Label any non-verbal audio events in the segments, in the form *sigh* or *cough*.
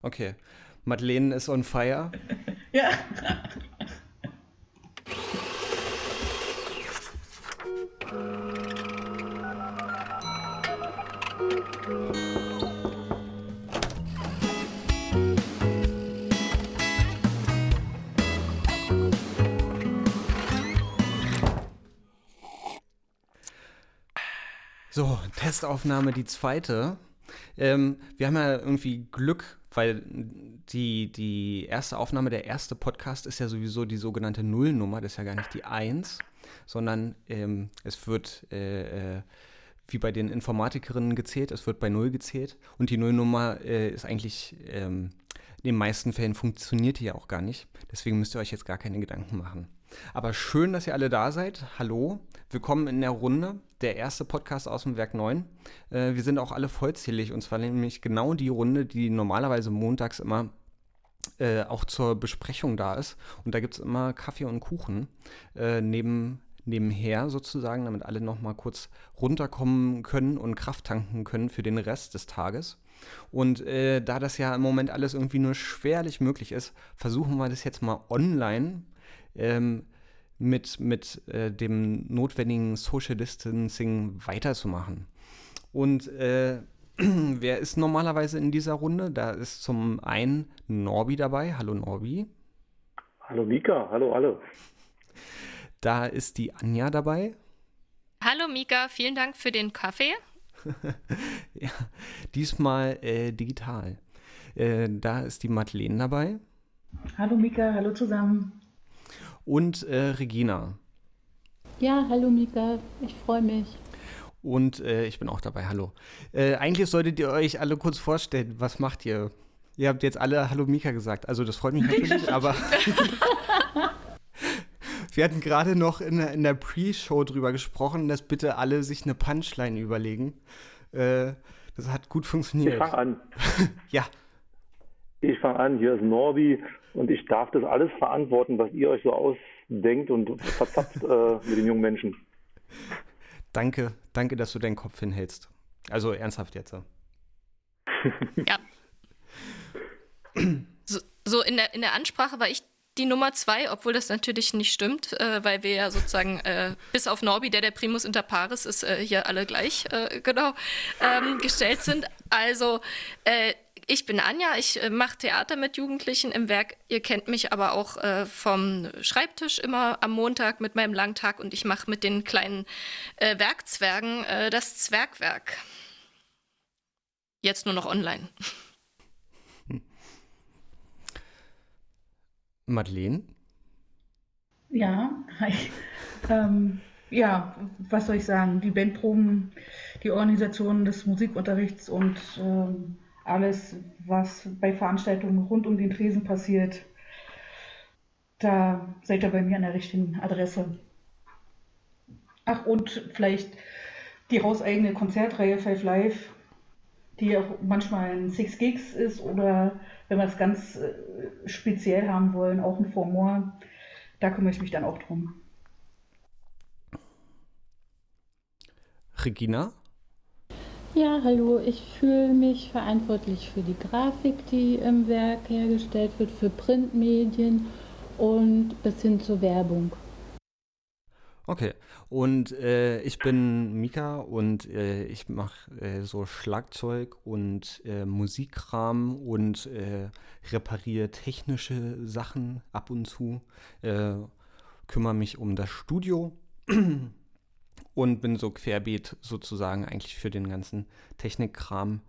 Okay. Madeleine ist on fire. *laughs* ja. So, Testaufnahme, die zweite. Ähm, wir haben ja irgendwie Glück, weil die, die erste Aufnahme, der erste Podcast ist ja sowieso die sogenannte Nullnummer, das ist ja gar nicht die Eins, sondern ähm, es wird äh, äh, wie bei den Informatikerinnen gezählt, es wird bei Null gezählt und die Nullnummer äh, ist eigentlich, ähm, in den meisten Fällen funktioniert die ja auch gar nicht. Deswegen müsst ihr euch jetzt gar keine Gedanken machen. Aber schön, dass ihr alle da seid. Hallo, willkommen in der Runde. Der erste Podcast aus dem Werk 9. Äh, wir sind auch alle vollzählig und zwar nämlich genau die Runde, die normalerweise montags immer äh, auch zur Besprechung da ist. Und da gibt es immer Kaffee und Kuchen äh, neben, nebenher sozusagen, damit alle nochmal kurz runterkommen können und Kraft tanken können für den Rest des Tages. Und äh, da das ja im Moment alles irgendwie nur schwerlich möglich ist, versuchen wir das jetzt mal online ähm, mit, mit äh, dem notwendigen Social Distancing weiterzumachen. Und äh, *clears throat* wer ist normalerweise in dieser Runde? Da ist zum einen Norbi dabei. Hallo Norbi. Hallo Mika, hallo alle. Da ist die Anja dabei. Hallo Mika, vielen Dank für den Kaffee. *laughs* ja, diesmal äh, digital. Äh, da ist die Madeleine dabei. Hallo Mika, hallo zusammen und äh, Regina. Ja, hallo Mika, ich freue mich. Und äh, ich bin auch dabei, hallo. Äh, eigentlich solltet ihr euch alle kurz vorstellen, was macht ihr? Ihr habt jetzt alle Hallo Mika gesagt, also das freut mich natürlich, *laughs* aber *laughs* wir hatten gerade noch in, in der Pre-Show drüber gesprochen, dass bitte alle sich eine Punchline überlegen. Äh, das hat gut funktioniert. Ich fange an. *laughs* ja. Ich fange an, hier ist Norbi und ich darf das alles verantworten, was ihr euch so ausdenkt und verzapft äh, mit den jungen Menschen. Danke, danke, dass du deinen Kopf hinhältst. Also ernsthaft jetzt. ja. So, so, in, der, in der Ansprache war ich die Nummer zwei, obwohl das natürlich nicht stimmt, äh, weil wir ja sozusagen äh, bis auf Norbi, der der Primus inter pares ist, äh, hier alle gleich äh, genau ähm, gestellt sind. Also äh, ich bin Anja, ich äh, mache Theater mit Jugendlichen im Werk. Ihr kennt mich aber auch äh, vom Schreibtisch immer am Montag mit meinem Langtag und ich mache mit den kleinen äh, Werkzwergen äh, das Zwergwerk. Jetzt nur noch online. Madeleine? Ja, hi. Ähm, ja, was soll ich sagen? Die Bandproben, die Organisation des Musikunterrichts und ähm, alles, was bei Veranstaltungen rund um den Tresen passiert, da seid ihr bei mir an der richtigen Adresse. Ach, und vielleicht die hauseigene Konzertreihe Five Live, die auch manchmal ein Six Gigs ist oder wenn wir es ganz äh, speziell haben wollen, auch ein Formor. Da kümmere ich mich dann auch drum. Regina? Ja, hallo. Ich fühle mich verantwortlich für die Grafik, die im Werk hergestellt wird, für Printmedien und bis hin zur Werbung. Okay, und äh, ich bin Mika und äh, ich mache äh, so Schlagzeug und äh, Musikkram und äh, repariere technische Sachen ab und zu, äh, kümmere mich um das Studio und bin so querbeet sozusagen eigentlich für den ganzen Technikkram,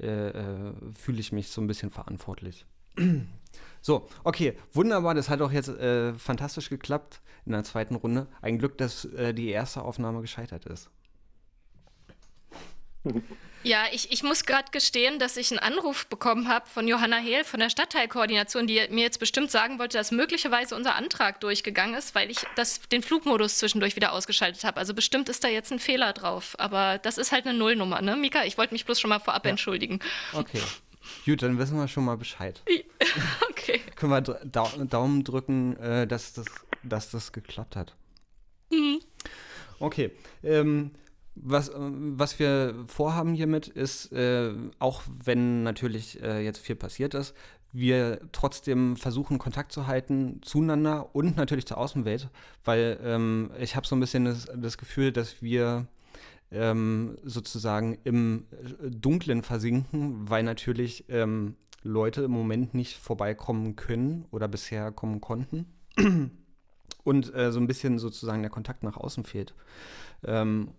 äh, äh, fühle ich mich so ein bisschen verantwortlich. so, okay, wunderbar, das hat auch jetzt äh, fantastisch geklappt in der zweiten Runde. Ein Glück, dass äh, die erste Aufnahme gescheitert ist. Ja, ich, ich muss gerade gestehen, dass ich einen Anruf bekommen habe von Johanna Hehl von der Stadtteilkoordination, die mir jetzt bestimmt sagen wollte, dass möglicherweise unser Antrag durchgegangen ist, weil ich das, den Flugmodus zwischendurch wieder ausgeschaltet habe. Also bestimmt ist da jetzt ein Fehler drauf. Aber das ist halt eine Nullnummer, ne? Mika, ich wollte mich bloß schon mal vorab ja. entschuldigen. Okay. Gut, dann wissen wir schon mal Bescheid. *laughs* okay. Können wir Daumen drücken, äh, dass, das, dass das geklappt hat. Mhm. Okay. Ähm, was, was wir vorhaben hiermit ist, äh, auch wenn natürlich äh, jetzt viel passiert ist, wir trotzdem versuchen, Kontakt zu halten zueinander und natürlich zur Außenwelt, weil ähm, ich habe so ein bisschen das, das Gefühl, dass wir ähm, sozusagen im Dunklen versinken, weil natürlich ähm, Leute im Moment nicht vorbeikommen können oder bisher kommen konnten *clears throat* und äh, so ein bisschen sozusagen der Kontakt nach außen fehlt. Ähm,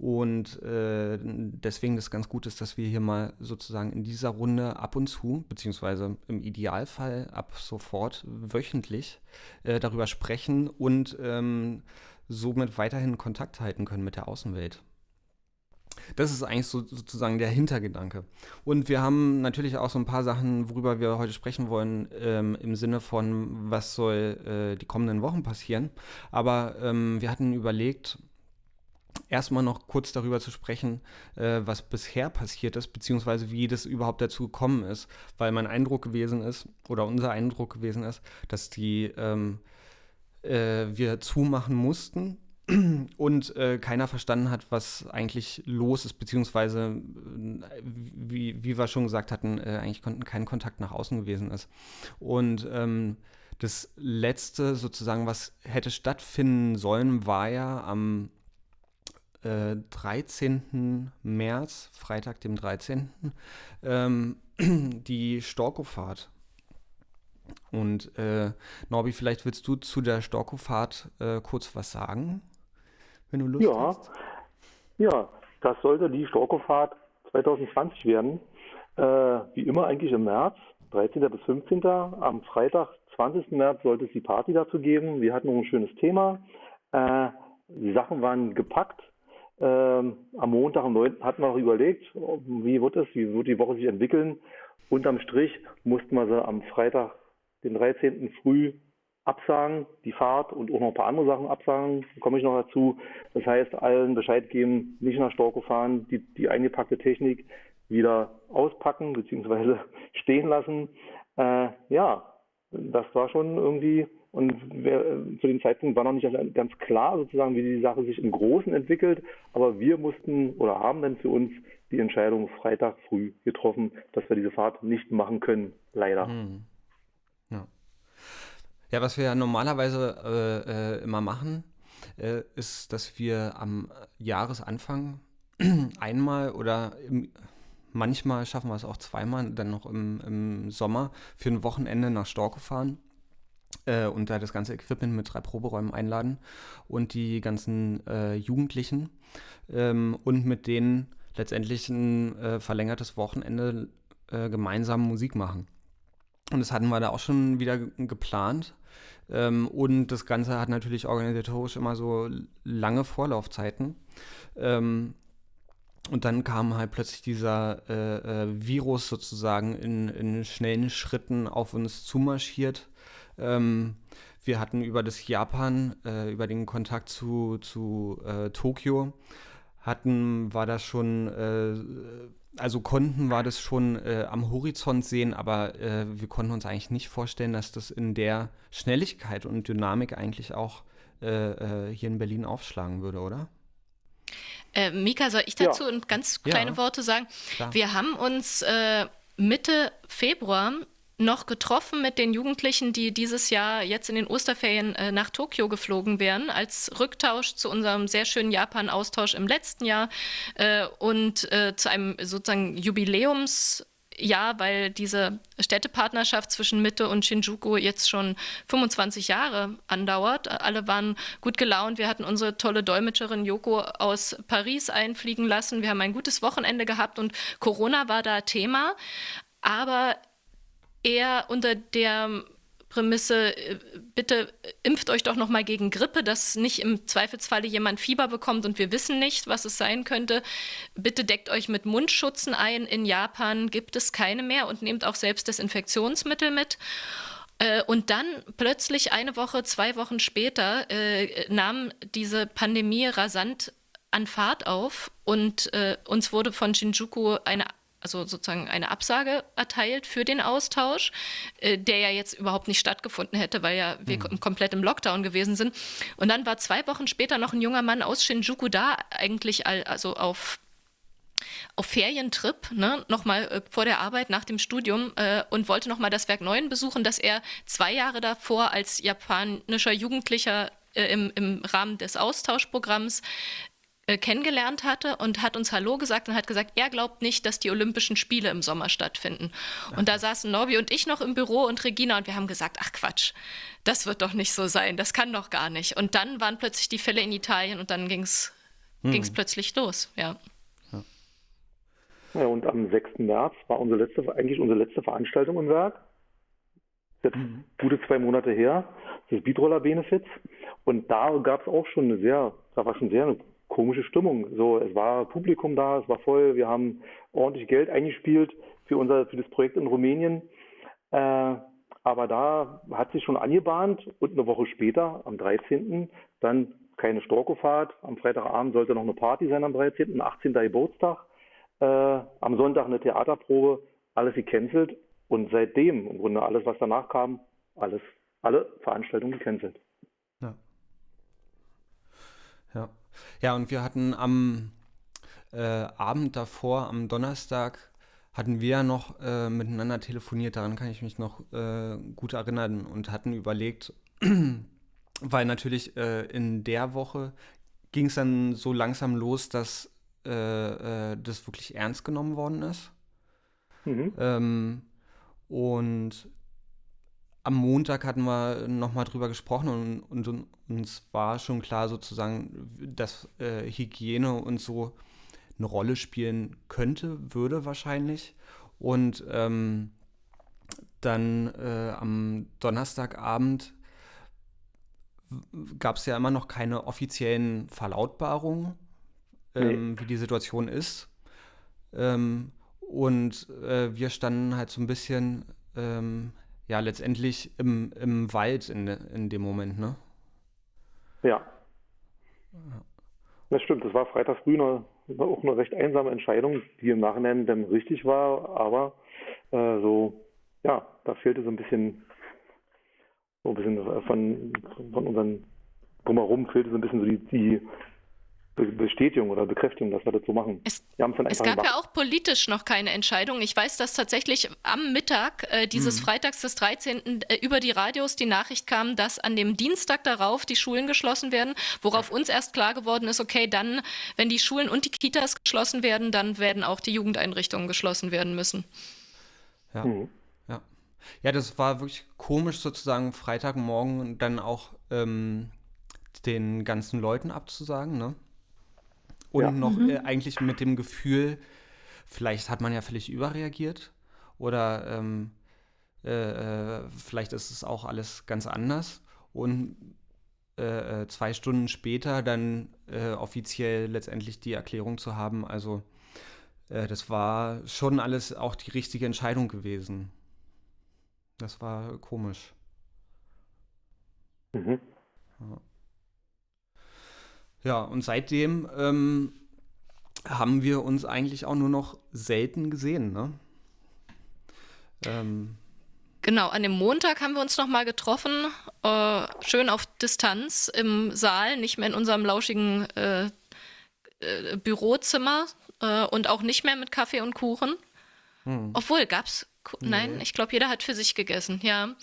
und äh, deswegen das ganz gut ist, dass wir hier mal sozusagen in dieser Runde ab und zu, beziehungsweise im Idealfall ab sofort wöchentlich äh, darüber sprechen und ähm, somit weiterhin Kontakt halten können mit der Außenwelt. Das ist eigentlich so, sozusagen der Hintergedanke. Und wir haben natürlich auch so ein paar Sachen, worüber wir heute sprechen wollen, ähm, im Sinne von, was soll äh, die kommenden Wochen passieren. Aber ähm, wir hatten überlegt, erstmal noch kurz darüber zu sprechen, äh, was bisher passiert ist, beziehungsweise wie das überhaupt dazu gekommen ist, weil mein Eindruck gewesen ist, oder unser Eindruck gewesen ist, dass die ähm, äh, wir zumachen mussten *clears throat* und äh, keiner verstanden hat, was eigentlich los ist, beziehungsweise, äh, wie, wie wir schon gesagt hatten, äh, eigentlich kein Kontakt nach außen gewesen ist. Und ähm, das letzte sozusagen, was hätte stattfinden sollen, war ja am 13. Äh, März, Freitag, dem 13., ähm, *clears throat* die Storkofahrt. Und äh, Norbi, vielleicht willst du zu der Storkofahrt äh, kurz was sagen, wenn du Lust ja. hast? Ja, das sollte die Storkofahrt 2020 werden. Äh, wie immer eigentlich im März, 13. bis 15. Am Freitag, 20. März, sollte es die Party dazu geben. Wir hatten noch ein schönes Thema. Äh, die Sachen waren gepackt. Ähm, am Montag, am 9. hatten wir auch überlegt, wie wird es, wie wird die Woche sich entwickeln. Unterm Strich mussten wir sie am Freitag, den 13. früh absagen, die Fahrt und auch noch ein paar andere Sachen absagen, komme ich noch dazu. Das heißt, allen Bescheid geben, nicht nach Storko fahren, die, die eingepackte Technik wieder auspacken bzw. *laughs* stehen lassen. Äh, ja, das war schon irgendwie und wer, zu dem Zeitpunkt war noch nicht ganz klar, sozusagen, wie die Sache sich im Großen entwickelt. Aber wir mussten oder haben dann für uns die Entscheidung Freitag früh getroffen, dass wir diese Fahrt nicht machen können, leider. Hm. Ja. ja, was wir ja normalerweise äh, äh, immer machen, äh, ist, dass wir am Jahresanfang *clears throat* einmal oder im, manchmal schaffen wir es auch zweimal, dann noch im, im Sommer für ein Wochenende nach Storke fahren äh, und da das ganze Equipment mit drei Proberäumen einladen und die ganzen äh, Jugendlichen ähm, und mit denen letztendlich ein äh, verlängertes Wochenende äh, gemeinsam Musik machen. Und das hatten wir da auch schon wieder geplant. Ähm, und das Ganze hat natürlich organisatorisch immer so lange Vorlaufzeiten. Ähm, und dann kam halt plötzlich dieser äh, äh, Virus sozusagen in, in, schnellen Schritten auf uns zumarschiert. Ähm, wir hatten über das Japan, äh, über den Kontakt zu, zu äh, Tokio, hatten, war das schon, äh, also konnten, war das schon äh, am Horizont sehen, aber äh, wir konnten uns eigentlich nicht vorstellen, dass das in der Schnelligkeit und Dynamik eigentlich auch äh, hier in Berlin aufschlagen würde, oder? Äh, Mika, soll ich dazu ja. ganz kleine ja. Worte sagen? Klar. Wir haben uns äh, Mitte Februar noch getroffen mit den Jugendlichen, die dieses Jahr jetzt in den Osterferien äh, nach Tokio geflogen wären, als Rücktausch zu unserem sehr schönen Japan-Austausch im letzten Jahr äh, und äh, zu einem sozusagen Jubiläums- ja, weil diese Städtepartnerschaft zwischen Mitte und Shinjuku jetzt schon 25 Jahre andauert. Alle waren gut gelaunt. Wir hatten unsere tolle Dolmetscherin Yoko aus Paris einfliegen lassen. Wir haben ein gutes Wochenende gehabt und Corona war da Thema. Aber eher unter der Prämisse, äh, bitte impft euch doch noch mal gegen Grippe, dass nicht im Zweifelsfalle jemand Fieber bekommt und wir wissen nicht, was es sein könnte. Bitte deckt euch mit Mundschutzen ein. In Japan gibt es keine mehr und nehmt auch selbst Desinfektionsmittel mit. Äh, und dann plötzlich eine Woche, zwei Wochen später äh, nahm diese Pandemie rasant an Fahrt auf und äh, uns wurde von Shinjuku eine also sozusagen eine Absage erteilt für den Austausch, äh, der ja jetzt überhaupt nicht stattgefunden hätte, weil ja wir mhm. komplett im Lockdown gewesen sind. Und dann war zwei Wochen später noch ein junger Mann aus Shinjuku da, eigentlich also auf auf Ferientrip, ne, nochmal äh, vor der Arbeit nach dem Studium äh, und wollte nochmal das Werk Neuen besuchen, das er zwei Jahre davor als japanischer Jugendlicher äh, im, im Rahmen des Austauschprogramms kennengelernt hatte und hat uns Hallo gesagt und hat gesagt, er glaubt nicht, dass die Olympischen Spiele im Sommer stattfinden. Und da saßen Norbi und ich noch im Büro und Regina und wir haben gesagt, ach Quatsch, das wird doch nicht so sein, das kann doch gar nicht. Und dann waren plötzlich die Fälle in Italien und dann ging es hm. plötzlich los, ja. Ja, und am 6. März war unsere letzte, eigentlich unsere letzte Veranstaltung im Werk. Jetzt mhm. gute zwei Monate her, das Beatroller Benefits. Und da gab es auch schon eine sehr, da war schon sehr eine komische Stimmung. So, es war Publikum da, es war voll, wir haben ordentlich Geld eingespielt für unser, für das Projekt in Rumänien. Äh, aber da hat sich schon angebahnt und eine Woche später, am 13., dann keine Storkofahrt. Am Freitagabend sollte noch eine Party sein am 13., 18. Geburtstag. Äh, am Sonntag eine Theaterprobe, alles gecancelt. Und seitdem, im Grunde alles, was danach kam, alles, alle Veranstaltungen gecancelt. Ja. Ja. Ja, und wir hatten am äh, Abend davor, am Donnerstag, hatten wir noch äh, miteinander telefoniert, daran kann ich mich noch äh, gut erinnern und hatten überlegt, *clears throat* weil natürlich äh, in der Woche ging es dann so langsam los, dass äh, äh, das wirklich ernst genommen worden ist. Mhm. Ähm, und am Montag hatten wir nochmal drüber gesprochen und, und, und, uns war schon klar sozusagen, dass äh, Hygiene und so eine Rolle spielen könnte, würde wahrscheinlich. Und ähm, dann äh, am Donnerstagabend gab es ja immer noch keine offiziellen Verlautbarungen, ähm, nee. wie die Situation ist. Ähm, und äh, wir standen halt so ein bisschen ähm, ja letztendlich im, im Wald in, in dem Moment, ne? Ja. Das stimmt, das war Freitag früh eine, auch eine recht einsame Entscheidung, die im Nachhinein dann richtig war, aber äh, so, ja, da fehlte so ein bisschen, so ein bisschen von, von unseren drumherum fehlte so ein bisschen so die, die Bestätigung oder Bekräftigung, dass wir das so machen. Es, es gab gemacht. ja auch politisch noch keine Entscheidung. Ich weiß, dass tatsächlich am Mittag äh, dieses mhm. Freitags des 13. Äh, über die Radios die Nachricht kam, dass an dem Dienstag darauf die Schulen geschlossen werden, worauf uns erst klar geworden ist, okay, dann, wenn die Schulen und die Kitas geschlossen werden, dann werden auch die Jugendeinrichtungen geschlossen werden müssen. Ja. Mhm. Ja. ja, das war wirklich komisch, sozusagen Freitagmorgen dann auch ähm, den ganzen Leuten abzusagen, ne? Und ja. noch mhm. äh, eigentlich mit dem Gefühl, vielleicht hat man ja völlig überreagiert oder ähm, äh, äh, vielleicht ist es auch alles ganz anders und äh, äh zwei Stunden später dann äh, offiziell letztendlich die Erklärung zu haben, also das war schon alles auch die richtige Entscheidung gewesen. Das war komisch. Mhm. Ja. Ja, und seitdem ähm, haben wir uns eigentlich auch nur noch selten gesehen, ne? Ähm. Genau, an dem Montag haben wir uns nochmal getroffen, äh, schön auf Distanz im Saal, nicht mehr in unserem lauschigen äh, äh, Bürozimmer äh, und auch nicht mehr mit Kaffee und Kuchen. Hm. Obwohl, gab's Nein, nee. ich glaube, jeder hat für sich gegessen, ja.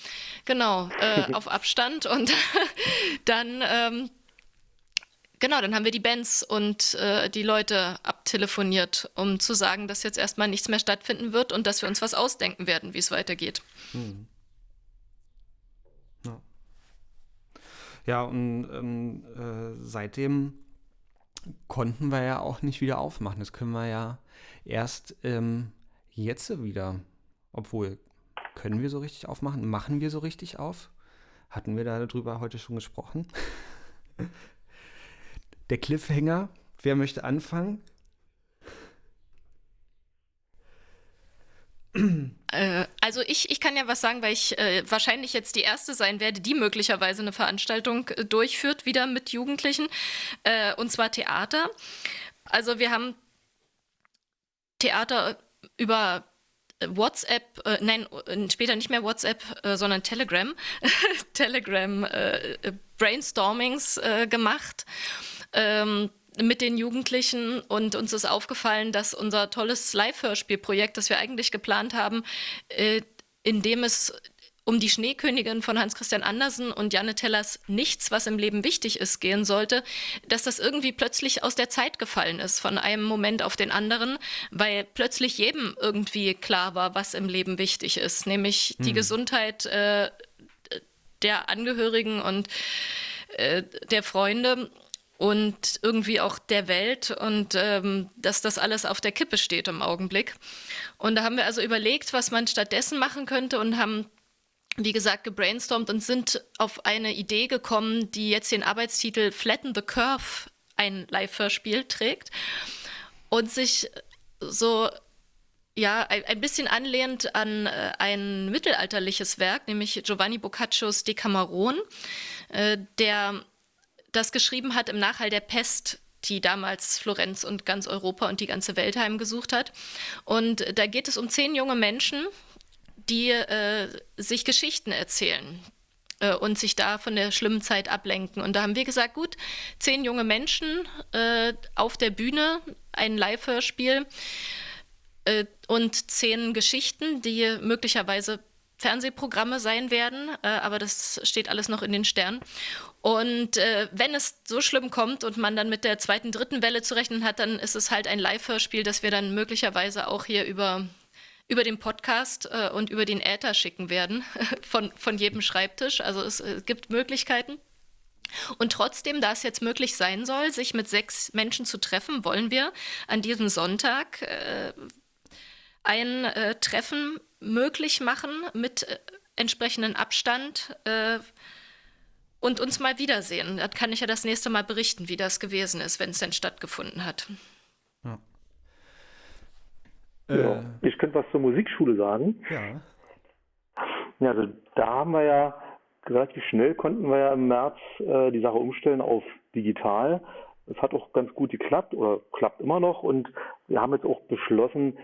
Genau, äh, *laughs* auf Abstand. Und *laughs* dann ähm, Genau, dann haben wir die Bands und äh, die Leute abtelefoniert, um zu sagen, dass jetzt erstmal nichts mehr stattfinden wird und dass wir uns was ausdenken werden, wie es weitergeht. Hm. Ja. ja, und ähm, äh, seitdem konnten wir ja auch nicht wieder aufmachen. Das können wir ja erst ähm, jetzt wieder. Obwohl, können wir so richtig aufmachen? Machen wir so richtig auf? Hatten wir darüber heute schon gesprochen? Der Cliffhanger. Wer möchte anfangen? Äh, also ich, ich kann ja was sagen, weil ich äh, wahrscheinlich jetzt die Erste sein werde, die möglicherweise eine Veranstaltung äh, durchführt, wieder mit Jugendlichen, äh, und zwar Theater. Also wir haben Theater über WhatsApp, äh, nein, später nicht mehr WhatsApp, äh, sondern Telegram, *laughs* Telegram äh, Brainstormings äh, gemacht. Ähm, mit den Jugendlichen und uns ist aufgefallen, dass unser tolles Live-Hörspielprojekt, das wir eigentlich geplant haben, äh, in dem es um die Schneekönigin von Hans Christian Andersen und Janne Tellers Nichts, was im Leben wichtig ist, gehen sollte, dass das irgendwie plötzlich aus der Zeit gefallen ist, von einem Moment auf den anderen, weil plötzlich jedem irgendwie klar war, was im Leben wichtig ist, nämlich hm. die Gesundheit äh, der Angehörigen und äh, der Freunde und irgendwie auch der Welt und ähm, dass das alles auf der Kippe steht im Augenblick. Und da haben wir also überlegt, was man stattdessen machen könnte und haben wie gesagt, gebrainstormt und sind auf eine Idee gekommen, die jetzt den Arbeitstitel Flatten the Curve, ein Live-Hörspiel, trägt und sich so ja, ein, bisschen anlehnt an äh, ein mittelalterliches Werk, nämlich Giovanni Boccaccios Decameron, äh, der das geschrieben hat im Nachhall der Pest, die damals Florenz und ganz Europa und die ganze Welt heimgesucht hat. Und da geht es um zehn junge Menschen, die äh, sich Geschichten erzählen äh, und sich da von der schlimmen Zeit ablenken. Und da haben wir gesagt, gut, zehn junge Menschen äh, auf der Bühne, ein Live-Hörspiel äh, und zehn Geschichten, die möglicherweise Fernsehprogramme sein werden, äh, aber das steht alles noch in den Sternen. Und äh, wenn es so schlimm kommt und man dann mit der zweiten, dritten Welle zu rechnen hat, dann ist es halt ein Live-Hörspiel, das wir dann möglicherweise auch hier über über den Podcast äh, und über den Äther schicken werden *laughs* von, von jedem Schreibtisch. Also es, es gibt Möglichkeiten. Und trotzdem, da es jetzt möglich sein soll, sich mit sechs Menschen zu treffen, wollen wir an diesem Sonntag äh, ein äh, Treffen möglich machen mit äh, entsprechendem Abstand äh, und uns mal wiedersehen. Da kann ich ja das nächste Mal berichten, wie das gewesen ist, wenn es denn stattgefunden hat. Ja. Ja, äh, ich könnte was zur Musikschule sagen. Ja. Ja, also da haben wir ja relativ schnell konnten wir ja im März äh, die Sache umstellen auf digital. Es hat auch ganz gut geklappt oder klappt immer noch und wir haben jetzt auch beschlossen,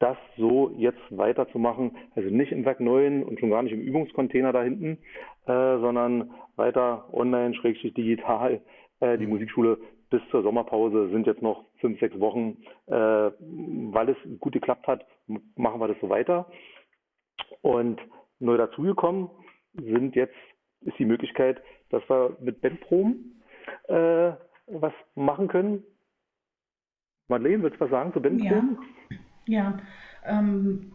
das so jetzt weiterzumachen. Also nicht im Werk 9 und schon gar nicht im Übungscontainer da hinten, äh, sondern weiter online, schrägstrich digital, äh, die mhm. Musikschule bis zur Sommerpause sind jetzt noch fünf, sechs Wochen. Äh, weil es gut geklappt hat, machen wir das so weiter. Und neu dazugekommen sind jetzt, ist die Möglichkeit, dass wir mit Bandproben äh, was machen können. Marlene, willst du was sagen zu Bandproben? Ja, ja ähm,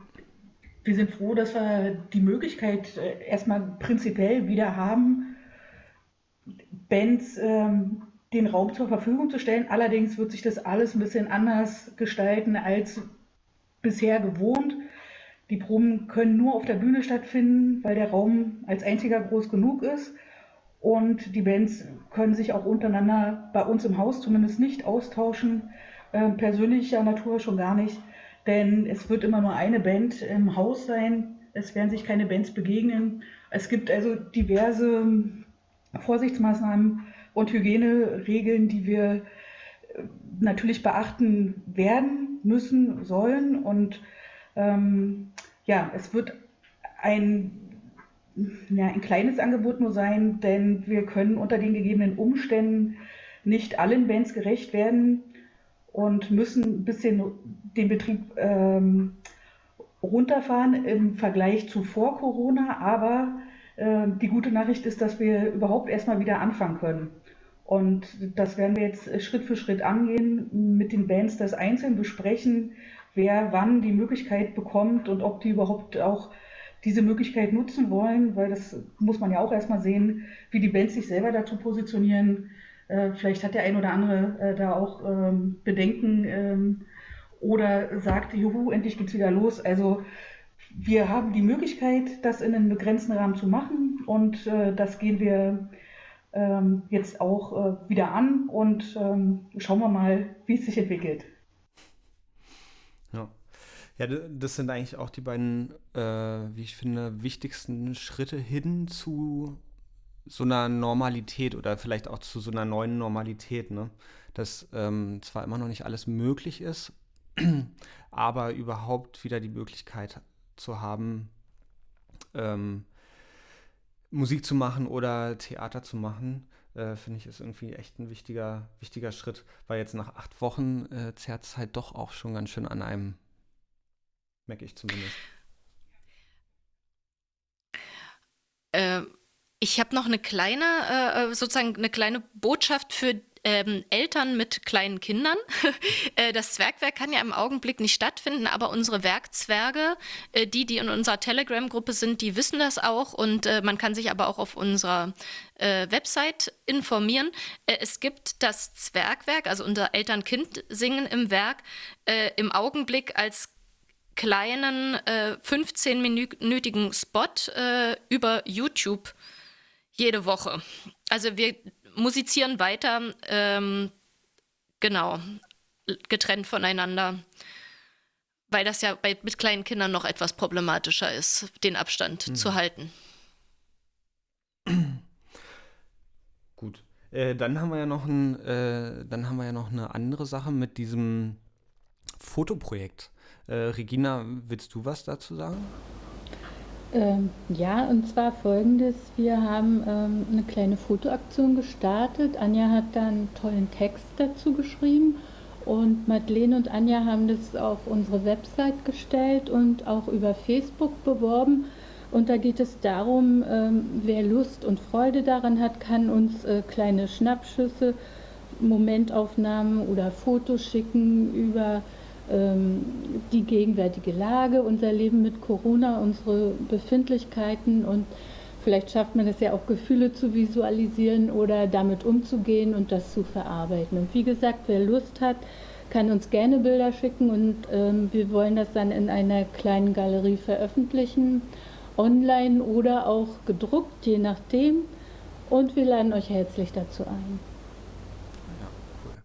wir sind froh, dass wir die Möglichkeit äh, erstmal prinzipiell wieder haben, Bands ähm, den Raum zur Verfügung zu stellen. Allerdings wird sich das alles ein bisschen anders gestalten als bisher gewohnt. Die Proben können nur auf der Bühne stattfinden, weil der Raum als einziger groß genug ist. Und die Bands können sich auch untereinander bei uns im Haus zumindest nicht austauschen, äh, persönlicher Natur schon gar nicht, denn es wird immer nur eine Band im Haus sein. Es werden sich keine Bands begegnen. Es gibt also diverse Vorsichtsmaßnahmen, und Hygieneregeln, die wir äh, natürlich beachten werden, müssen, sollen. Und ähm, ja, es wird ein, ja, ein kleines Angebot nur sein, denn wir können unter den gegebenen Umständen nicht allen Bands gerecht werden und müssen ein bisschen den Betrieb ähm, runterfahren im Vergleich zu vor Corona. Aber äh, die gute Nachricht ist, dass wir überhaupt erstmal wieder anfangen können. Und das werden wir jetzt Schritt für Schritt angehen, mit den Bands das einzeln besprechen, wer wann die Möglichkeit bekommt und ob die überhaupt auch diese Möglichkeit nutzen wollen, weil das muss man ja auch erstmal sehen, wie die Bands sich selber dazu positionieren. Äh, vielleicht hat der ein oder andere äh, da auch ähm, Bedenken ähm, oder sagt, juhu, endlich geht's wieder los. Also wir haben die Möglichkeit, das in einem begrenzten Rahmen zu machen und äh, das gehen wir ähm, jetzt auch äh, wieder an und ähm, schauen wir mal, wie es sich entwickelt. Ja. Ja, das sind eigentlich auch die beiden, äh, wie ich finde, wichtigsten Schritte hin zu so einer Normalität oder vielleicht auch zu so einer neuen Normalität, ne? Dass ähm, zwar immer noch nicht alles möglich ist, aber überhaupt wieder die Möglichkeit zu haben, ähm, Musik zu machen oder Theater zu machen, äh, finde ich, ist irgendwie echt ein wichtiger, wichtiger Schritt, weil jetzt nach acht Wochen äh, zerrt es halt doch auch schon ganz schön an einem, merke ich zumindest. Ähm, ich habe noch eine kleine, äh, äh, sozusagen eine kleine Botschaft für ähm, Eltern mit kleinen Kindern. *laughs* äh, das Zwergwerk kann ja im Augenblick nicht stattfinden, aber unsere Werkzwerge, äh, die, die in unserer Telegram-Gruppe sind, die wissen das auch und äh, man kann sich aber auch auf unserer äh, Website informieren. Äh, es gibt das Zwergwerk, also unser Eltern-Kind-Singen im Werk, äh, im Augenblick als kleinen 15-minütigen Spot über YouTube jede Woche. Also wir musizieren weiter, ähm, genau, getrennt voneinander, weil das ja bei, mit kleinen Kindern noch etwas problematischer ist, den Abstand mhm. zu halten. *clears throat* Gut. Äh, dann haben wir ja noch ein, äh, dann haben wir ja noch eine andere Sache mit diesem Fotoprojekt. Äh, Regina, willst du was dazu sagen? Ähm, ja, und zwar folgendes: Wir haben ähm, eine kleine Fotoaktion gestartet. Anja hat da einen tollen Text dazu geschrieben und Madeleine und Anja haben das auf unsere Website gestellt und auch über Facebook beworben. Und da geht es darum, ähm, wer Lust und Freude daran hat, kann uns äh, kleine Schnappschüsse, Momentaufnahmen oder Fotos schicken über die gegenwärtige Lage, unser Leben mit Corona, unsere Befindlichkeiten und vielleicht schafft man es ja auch Gefühle zu visualisieren oder damit umzugehen und das zu verarbeiten. Und wie gesagt, wer Lust hat, kann uns gerne Bilder schicken und ähm, wir wollen das dann in einer kleinen Galerie veröffentlichen, online oder auch gedruckt, je nachdem. Und wir laden euch herzlich dazu ein. Ja, cool.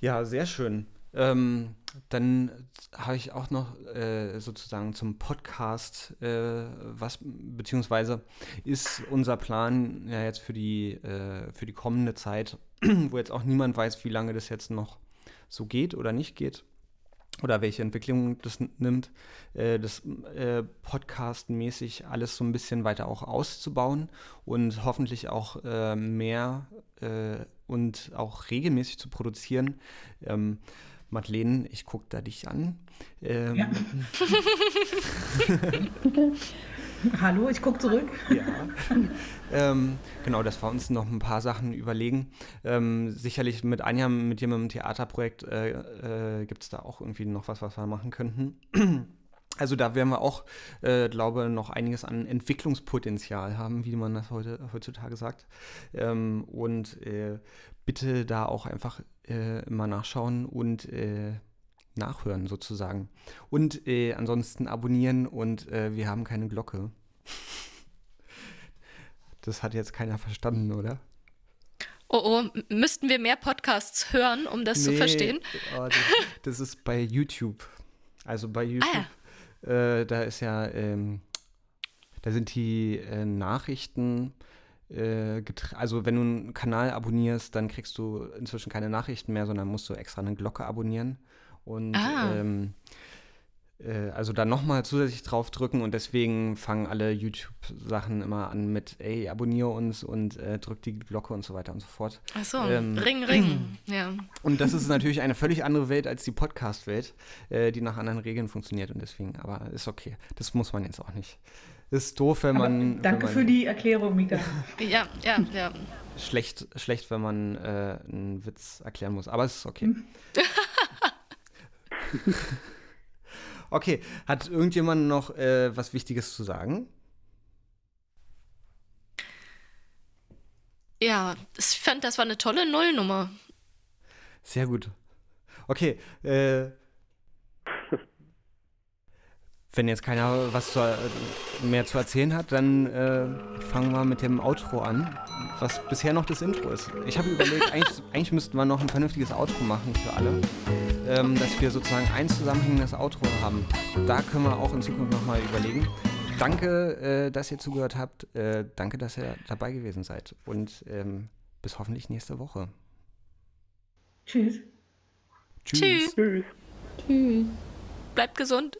Ja, sehr schön. Ähm, dann habe ich auch noch äh, sozusagen zum Podcast äh, was, beziehungsweise ist unser Plan ja jetzt für die, äh, für die kommende Zeit, wo jetzt auch niemand weiß, wie lange das jetzt noch so geht oder nicht geht oder welche Entwicklung das nimmt, äh, das äh, Podcast-mäßig alles so ein bisschen weiter auch auszubauen und hoffentlich auch äh, mehr äh, und auch regelmäßig zu produzieren. Madeleine, ich gucke da dich an. Ähm, ja. *laughs* Hallo, ich gucke zurück. ja. Ähm, genau, dass wir uns noch ein paar Sachen überlegen. Ähm, sicherlich mit Anja, mit jemandem Theaterprojekt, äh, äh, gibt es da auch irgendwie noch was, was wir machen könnten. *clears throat* Also da werden wir auch, äh, glaube noch einiges an Entwicklungspotenzial haben, wie man das heute, heutzutage sagt. Ähm, und äh, bitte da auch einfach äh, mal nachschauen und äh, nachhören sozusagen. Und äh, ansonsten abonnieren und äh, wir haben keine Glocke. *laughs* Das hat jetzt keiner verstanden, oder? Oh oh, müssten wir mehr Podcasts hören, um das nee, zu verstehen? Oh, das, das, ist bei YouTube. Also bei YouTube, ah, ja. äh, da ist ja, ähm, da sind die äh, Nachrichten also wenn du einen Kanal abonnierst, dann kriegst du inzwischen keine Nachrichten mehr, sondern musst du extra eine Glocke abonnieren. Und ah. ähm, äh, also da nochmal zusätzlich drauf drücken und deswegen fangen alle YouTube-Sachen immer an mit, ey, abonniere uns und äh, drück die Glocke und so weiter und so fort. Ach so, ähm, Ring, Ring, *clears throat* ja. Und das ist natürlich eine völlig andere Welt als die Podcast-Welt, äh, die nach anderen Regeln funktioniert und deswegen, aber ist okay. Das muss man jetzt auch nicht. Ist doof, wenn Aber man. Danke wenn man, für die Erklärung, Mika. *laughs* ja, ja, ja. Schlecht, schlecht wenn man äh, einen Witz erklären muss, aber es ist okay. *laughs* okay, hat irgendjemand noch äh, was Wichtiges zu sagen? Ja, ich fand, das war eine tolle Nullnummer. Sehr gut. Okay, äh, wenn jetzt keiner was zu, mehr zu erzählen hat, dann äh, fangen wir mit dem Outro an, was bisher noch das Intro ist. Ich habe überlegt, *laughs* eigentlich, eigentlich, müssten wir noch ein vernünftiges Outro machen für alle, ähm, dass wir sozusagen ein zusammenhängendes Outro haben. Da können wir auch in Zukunft nochmal überlegen. Danke, äh, dass ihr zugehört habt. Äh, danke, dass ihr dabei gewesen seid. Und ähm, bis hoffentlich nächste Woche. Tschüss. Tschüss. Tschüss. Tschüss. Bleibt gesund.